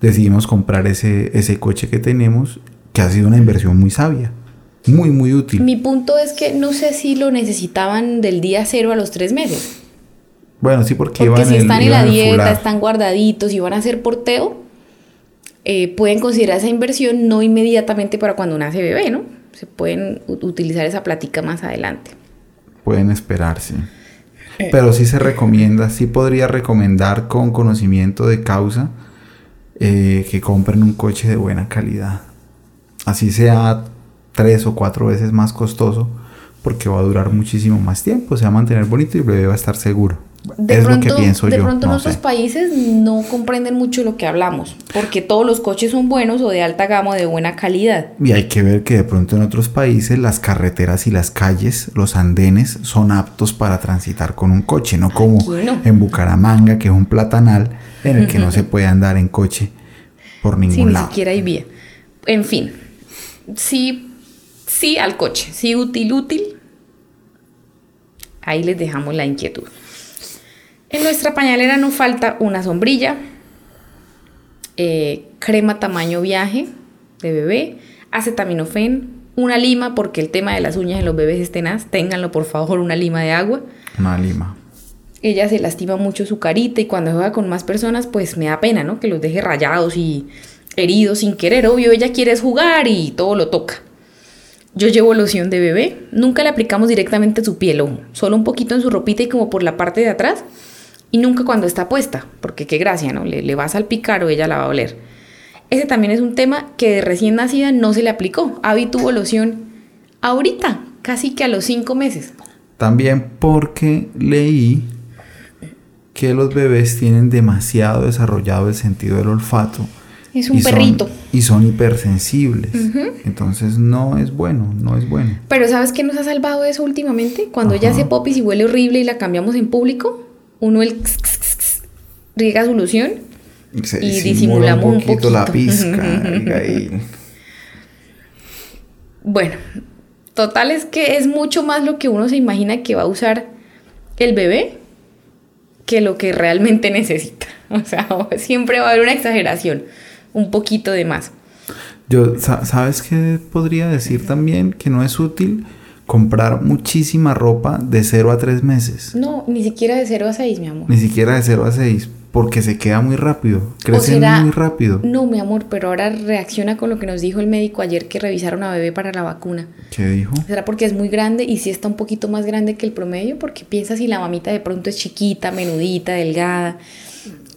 decidimos comprar ese, ese coche que tenemos, que ha sido una inversión muy sabia, muy, muy útil. Mi punto es que no sé si lo necesitaban del día cero a los tres meses. Bueno, sí, porque, Porque si el- están en la dieta, están guardaditos y van a hacer porteo, eh, pueden considerar esa inversión no inmediatamente para cuando nace bebé, ¿no? Se pueden utilizar esa plática más adelante. Pueden esperarse. Eh. Pero sí se recomienda, sí podría recomendar con conocimiento de causa eh, que compren un coche de buena calidad. Así sea tres o cuatro veces más costoso, porque va a durar muchísimo más tiempo, se va a mantener bonito y el bebé va a estar seguro. De es pronto, lo que pienso de yo. pronto en otros sé. países no comprenden mucho lo que hablamos, porque todos los coches son buenos o de alta gama o de buena calidad. Y hay que ver que de pronto en otros países las carreteras y las calles, los andenes, son aptos para transitar con un coche, no como no. en Bucaramanga, que es un platanal en el que no se puede andar en coche por ningún Sí, ni lado. siquiera hay vía. En fin, sí, sí al coche, sí útil, útil. Ahí les dejamos la inquietud. En nuestra pañalera no falta una sombrilla, eh, crema tamaño viaje de bebé, acetaminofén, una lima, porque el tema de las uñas en los bebés es tenaz. Ténganlo, por favor, una lima de agua. Una lima. Ella se lastima mucho su carita y cuando juega con más personas, pues me da pena, ¿no? Que los deje rayados y heridos sin querer. Obvio, ella quiere jugar y todo lo toca. Yo llevo loción de bebé. Nunca le aplicamos directamente a su piel, ojo. Solo un poquito en su ropita y como por la parte de atrás. Y nunca cuando está puesta, porque qué gracia, ¿no? Le, le va a salpicar o ella la va a oler. Ese también es un tema que de recién nacida no se le aplicó. Abby tuvo loción ahorita, casi que a los cinco meses. También porque leí que los bebés tienen demasiado desarrollado el sentido del olfato. Es un y son- perrito. y son hipersensibles. Entonces no es bueno, no es bueno. Pero ¿sabes qué nos ha salvado eso últimamente? Cuando Ajá. hace popis y huele horrible y la cambiamos en público, uno el x, x, x, x, riega Se Y disimula disimulamos un la poquito. pizca. Abigail. Bueno, total es que es mucho más lo que uno se imagina que va a usar el bebé que lo que realmente necesita. O sea, siempre va a haber una exageración, un poquito de más. Yo, sa- ¿sabes qué podría decir también? Que no es útil comprar muchísima ropa de 0 a 3 meses. No, ni siquiera de 0 a 6, mi amor. Ni siquiera de 0 a 6. Porque se queda muy rápido. Crecen será- muy rápido. No, mi amor, pero ahora reacciona con lo que nos dijo el médico ayer que revisaron a bebé para la vacuna. ¿Qué dijo? ¿Será porque es muy grande y si está un poquito más grande que el promedio? Porque piensa si la mamita de pronto es chiquita, menudita, delgada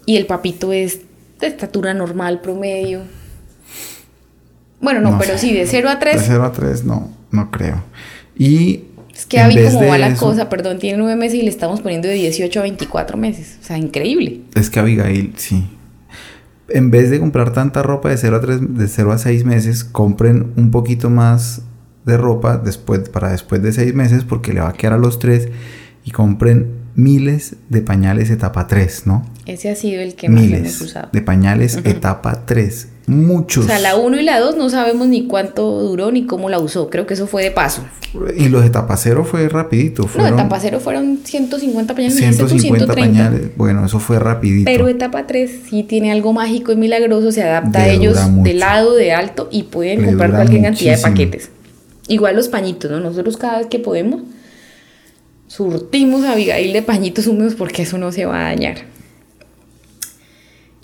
y el papito es de estatura normal, promedio. Bueno, no, No pero sé. sí, de 0 a De 3. 0 a 3 no, no creo. Y Es que Abby, como va la eso- cosa, perdón, tiene 9 meses y le estamos poniendo de 18 a 24 meses. O sea, increíble. Es que Abigail, sí. En vez de comprar tanta ropa de 0 a 3, de 0 a 6 meses, compren un poquito más de ropa después, para después de 6 meses porque le va a quedar a los 3 y compren miles de pañales etapa 3, ¿no? Ese ha sido el que más hemos miles usado. de pañales etapa 3. Muchos. O sea, la 1 y la 2 no sabemos ni cuánto duró ni cómo la usó. Creo que eso fue de paso. Y los etapa 0 fue rapidito. No, Fueron etapa 0 fueron 150 pañales. me dijiste tú, 150 130. pañales. Bueno, eso fue rapidito. Pero etapa 3 sí tiene algo mágico y milagroso, se adapta a ellos mucho. de lado, de alto y pueden Le comprar cualquier cantidad de paquetes. Igual los pañitos, ¿no? Nosotros cada vez que podemos surtimos a Abigail de pañitos húmedos porque eso no se va a dañar.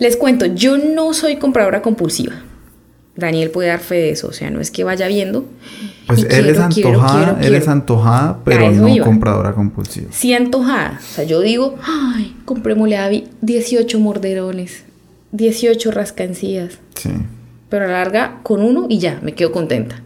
Les cuento, yo no soy compradora compulsiva. Daniel puede dar fe de eso, o sea, no es que vaya viendo. Pues y él quiero, es antojada, quiero, quiero, él es quiero. antojada, pero no iba. compradora compulsiva. Sí antojada. O sea, yo digo, ay, comprémosle a Abby 18 morderones, 18 rascancías. Sí. Pero a la larga, con uno y ya, me quedo contenta.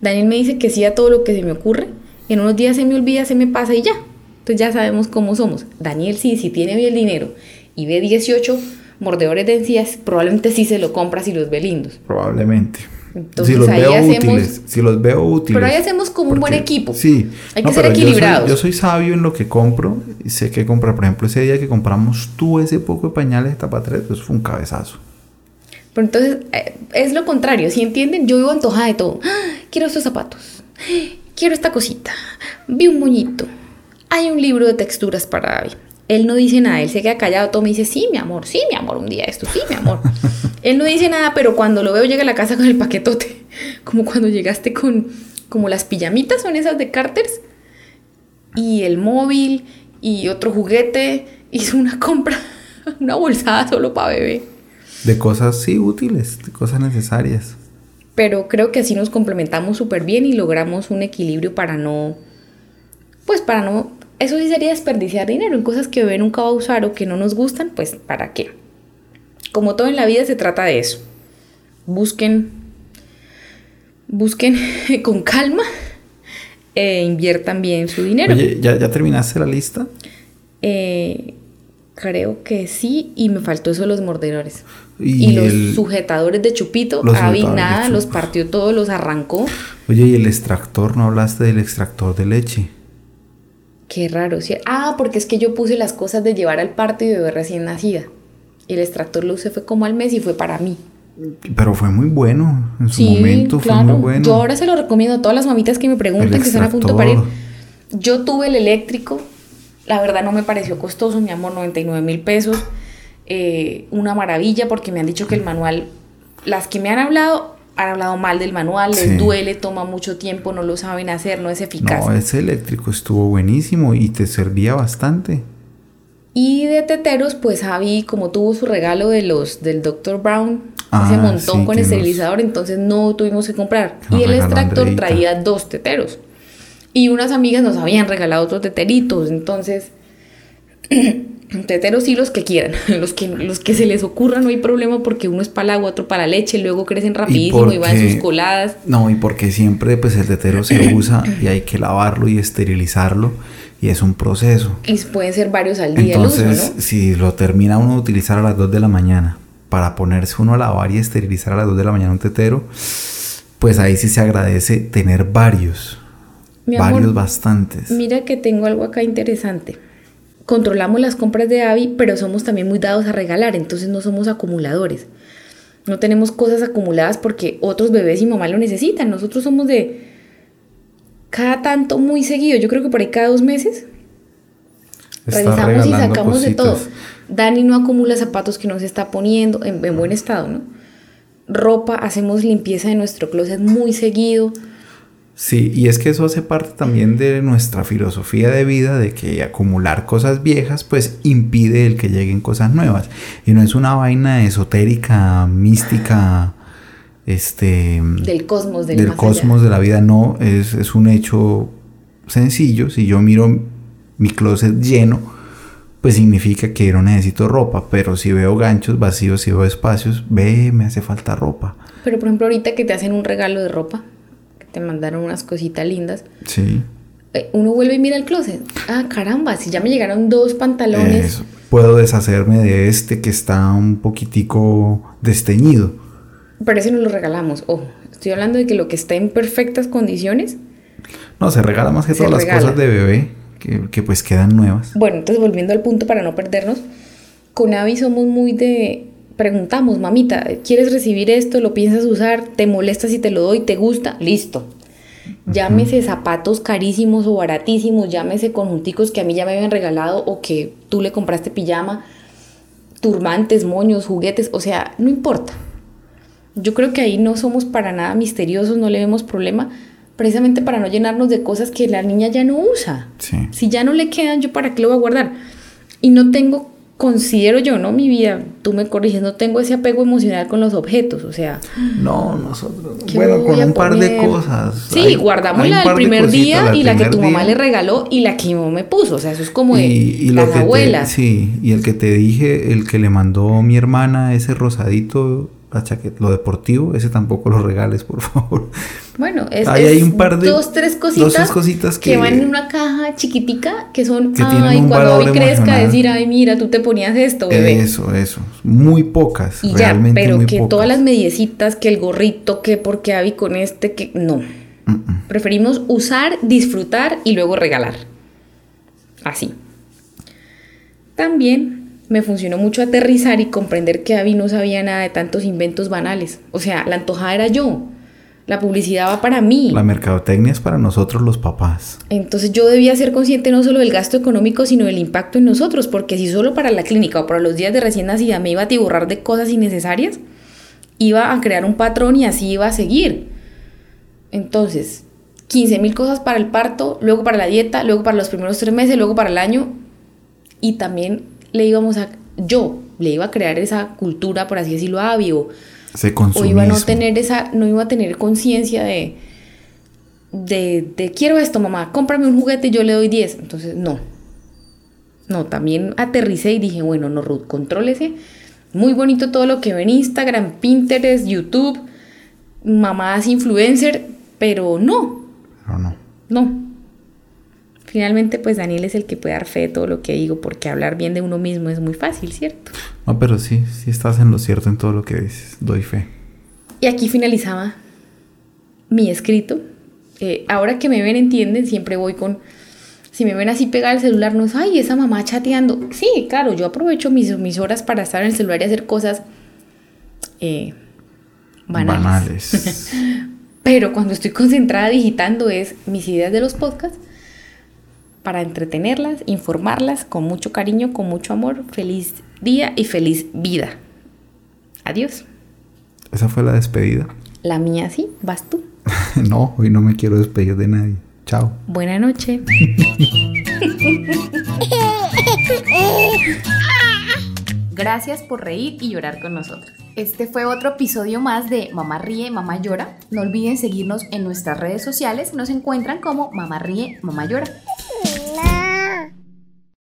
Daniel me dice que sí a todo lo que se me ocurre. En unos días se me olvida, se me pasa y ya. Entonces ya sabemos cómo somos. Daniel sí, si tiene bien el dinero y ve 18 mordedores de encías, probablemente sí se lo compra si los ve lindos. Probablemente. Entonces, si los ahí veo hacemos- útiles, si los veo útiles. Pero ahí hacemos como un buen equipo. Sí. Hay que ser pero yo soy- equilibrados. Yo soy, sabio en lo que compro y sé que comprar. Por ejemplo, ese día que compramos tú ese poco de pañales de tapa 3, pues fue un cabezazo. Pero entonces eh, es lo contrario, si entienden? Yo vivo antojada de todo. ¡Ah! Quiero estos zapatos. quiero esta cosita, vi un moñito, hay un libro de texturas para Abby. Él no dice nada, él se queda callado, todo me dice, sí, mi amor, sí, mi amor, un día esto, sí, mi amor. él no dice nada, pero cuando lo veo llega a la casa con el paquetote, como cuando llegaste con, como las pijamitas son esas de Carters, y el móvil, y otro juguete, hizo una compra, una bolsada solo para bebé. De cosas, sí, útiles, de cosas necesarias. Pero creo que así nos complementamos súper bien y logramos un equilibrio para no, pues para no, eso sí sería desperdiciar dinero en cosas que bebé nunca va a usar o que no nos gustan, pues ¿para qué? Como todo en la vida se trata de eso. Busquen, busquen con calma e inviertan bien su dinero. Oye, ¿ya, ya terminaste la lista? Eh, creo que sí, y me faltó eso de los mordedores. Y Y, los el- sujetadores de chupito, Los Abby nada, chup- los partió todos, los arrancó. Oye, ¿y el extractor? ¿No hablaste del extractor de leche? Qué raro, ¿sí? Ah, porque es que yo puse las cosas de llevar al parto y bebé recién nacida. El extractor lo usé fue como al mes y fue para mí. Pero fue muy bueno. En su Sí, momento claro. fue muy bueno. Yo ahora se lo recomiendo a todas las mamitas que me preguntan que están a punto de parir. Yo tuve el eléctrico, la verdad no me pareció costoso, mi amor, 99 mil pesos. Eh, una maravilla porque me han dicho que el manual, las que me han hablado, han hablado mal del manual, les Sí. duele, toma mucho tiempo, no lo saben hacer, no es eficaz. No, ese eléctrico estuvo buenísimo y te servía bastante. Y de teteros, pues Javi, como tuvo su regalo de los del Dr. Brown, Ah, ese montón sí, con nos- esterilizador, entonces no tuvimos que comprar. Nos Y el extractor Andreita. traía dos teteros. Y unas amigas nos habían regalado otros teteritos, entonces teteros sí los que quieran, los que, los que se les ocurra, no hay problema porque uno es para el agua, otro para la leche, luego crecen rapidísimo y, van sus coladas. No, y porque siempre pues el tetero se usa y hay que lavarlo y esterilizarlo y es un proceso. Y pueden ser varios al día Entonces, el uso, ¿no? si lo termina uno de utilizar a las 2 de la mañana para ponerse uno a lavar y esterilizar a las 2 de la mañana un tetero, pues ahí sí se agradece tener varios. Mi amor, varios bastantes. Mira que tengo algo acá interesante. Controlamos las compras de Abby, pero somos también muy dados a regalar, entonces no somos acumuladores. No tenemos cosas acumuladas porque otros bebés y mamá lo necesitan. Nosotros somos de cada tanto muy seguido. Yo creo que por ahí cada dos meses Está revisamos y sacamos de todo. Dani no acumula zapatos que no se está poniendo en, en buen estado, ¿no? Ropa, hacemos limpieza de nuestro closet muy seguido. Sí, y es que eso hace parte también de nuestra filosofía de vida, de que acumular cosas viejas pues impide el que lleguen cosas nuevas. Y no es una vaina esotérica, mística, este... Del cosmos, del del allá. cosmos de la vida, no, es, es un hecho sencillo. Si yo miro mi closet lleno, pues significa que no necesito ropa, pero si veo ganchos vacíos, si veo espacios, ve, me hace falta ropa. Pero por ejemplo, ahorita que te hacen un regalo de ropa, te mandaron unas cositas lindas, Sí. eh, uno vuelve y mira el closet. Ah, caramba, si ya me llegaron dos pantalones. Eso. Puedo deshacerme de este que está un poquitico desteñido. Pero ese no lo regalamos. Ojo, estoy hablando de que lo que está en perfectas condiciones. No, se regala más que todas las regala. cosas de bebé, que, que pues quedan nuevas. Bueno, entonces volviendo al punto para no perdernos, con Abby somos muy de. Preguntamos, mamita, ¿quieres recibir esto? ¿Lo piensas usar? ¿Te molesta si te lo doy? ¿Te gusta? Listo. Llámese zapatos carísimos o baratísimos, llámese conjunticos que a mí ya me habían regalado o que tú le compraste pijama, turbantes, moños, juguetes, o sea, no importa. Yo creo que ahí no somos para nada misteriosos, no le vemos problema, precisamente para no llenarnos de cosas que la niña ya no usa. Sí. Si ya no le quedan, ¿yo para qué lo voy a guardar? Y no tengo, considero yo, ¿no? Mi vida, tú me corriges, no tengo ese apego emocional con los objetos, o sea, No, nosotros. ¿qué Bueno, con un par de cosas. Sí, Hay- guardamos hay la del de primer cositas, día y la que tu mamá día. le regaló y la que mi mamá me puso, o sea, eso es como de Y, las que te- abuelas. sí, y el que te dije, el que le mandó mi hermana, ese rosadito, la chaqueta, lo deportivo, ese tampoco lo regales, por favor. Bueno, es, Ahí hay un par de- dos, tres cositas, dos, tres cositas que, que- van en una caja chiquitica que son, Que ay, un cuando hoy crezca, decir, ay, mira, tú te ponías esto, bebé. Eso, eso. Muy pocas, Y ya, realmente pero muy que pocas. todas las mediecitas, que el gorrito, que porque Abby con este, que no. Preferimos usar, disfrutar y luego regalar. Así. También me funcionó mucho aterrizar y comprender que Abby no sabía nada de tantos inventos banales. O sea, la antojada era yo. La publicidad va para mí. La mercadotecnia es para nosotros los papás. Entonces yo debía ser consciente no solo del gasto económico, sino del impacto en nosotros, porque si solo para la clínica o para los días de recién nacida me iba a tiburrar de cosas innecesarias, iba a crear un patrón y así iba a seguir. Entonces, 15 mil cosas para el parto, luego para la dieta, luego para los primeros tres meses, luego para el año, y también le íbamos a, yo le iba a crear esa cultura, por así decirlo, avio Se o iba a no tener esa, no iba a tener conciencia de, de, de, quiero esto, mamá, cómprame un juguete yo le doy 10. Entonces, no. No, también aterricé y dije, bueno, no, Ruth, contrólese. Muy bonito todo lo que ve en Instagram, Pinterest, YouTube, mamás influencer, pero no. Pero no. No. Finalmente, pues Daniel es el que puede dar fe de todo lo que digo, porque hablar bien de uno mismo es muy fácil, ¿cierto? No, pero sí, sí estás en lo cierto en todo lo que dices. Doy fe. Y aquí finalizaba mi escrito. Eh, ahora que me ven, entienden, siempre voy con. Si me ven así pegada el celular, no es, ay, esa mamá chateando. Sí, claro, yo aprovecho mis, mis horas para estar en el celular y hacer cosas eh, banales. Banales. Pero cuando estoy concentrada digitando es mis ideas de los podcasts para entretenerlas, informarlas con mucho cariño, con mucho amor. Feliz día y feliz vida. Adiós. ¿Esa fue la despedida? La mía sí, vas tú. no, hoy no me quiero despedir de nadie. Chao. Buena noche. Gracias por reír y llorar con nosotros. Este fue otro episodio más de Mamá Ríe, Mamá Llora. No olviden seguirnos en nuestras redes sociales. Nos encuentran como Mamá Ríe, Mamá Llora.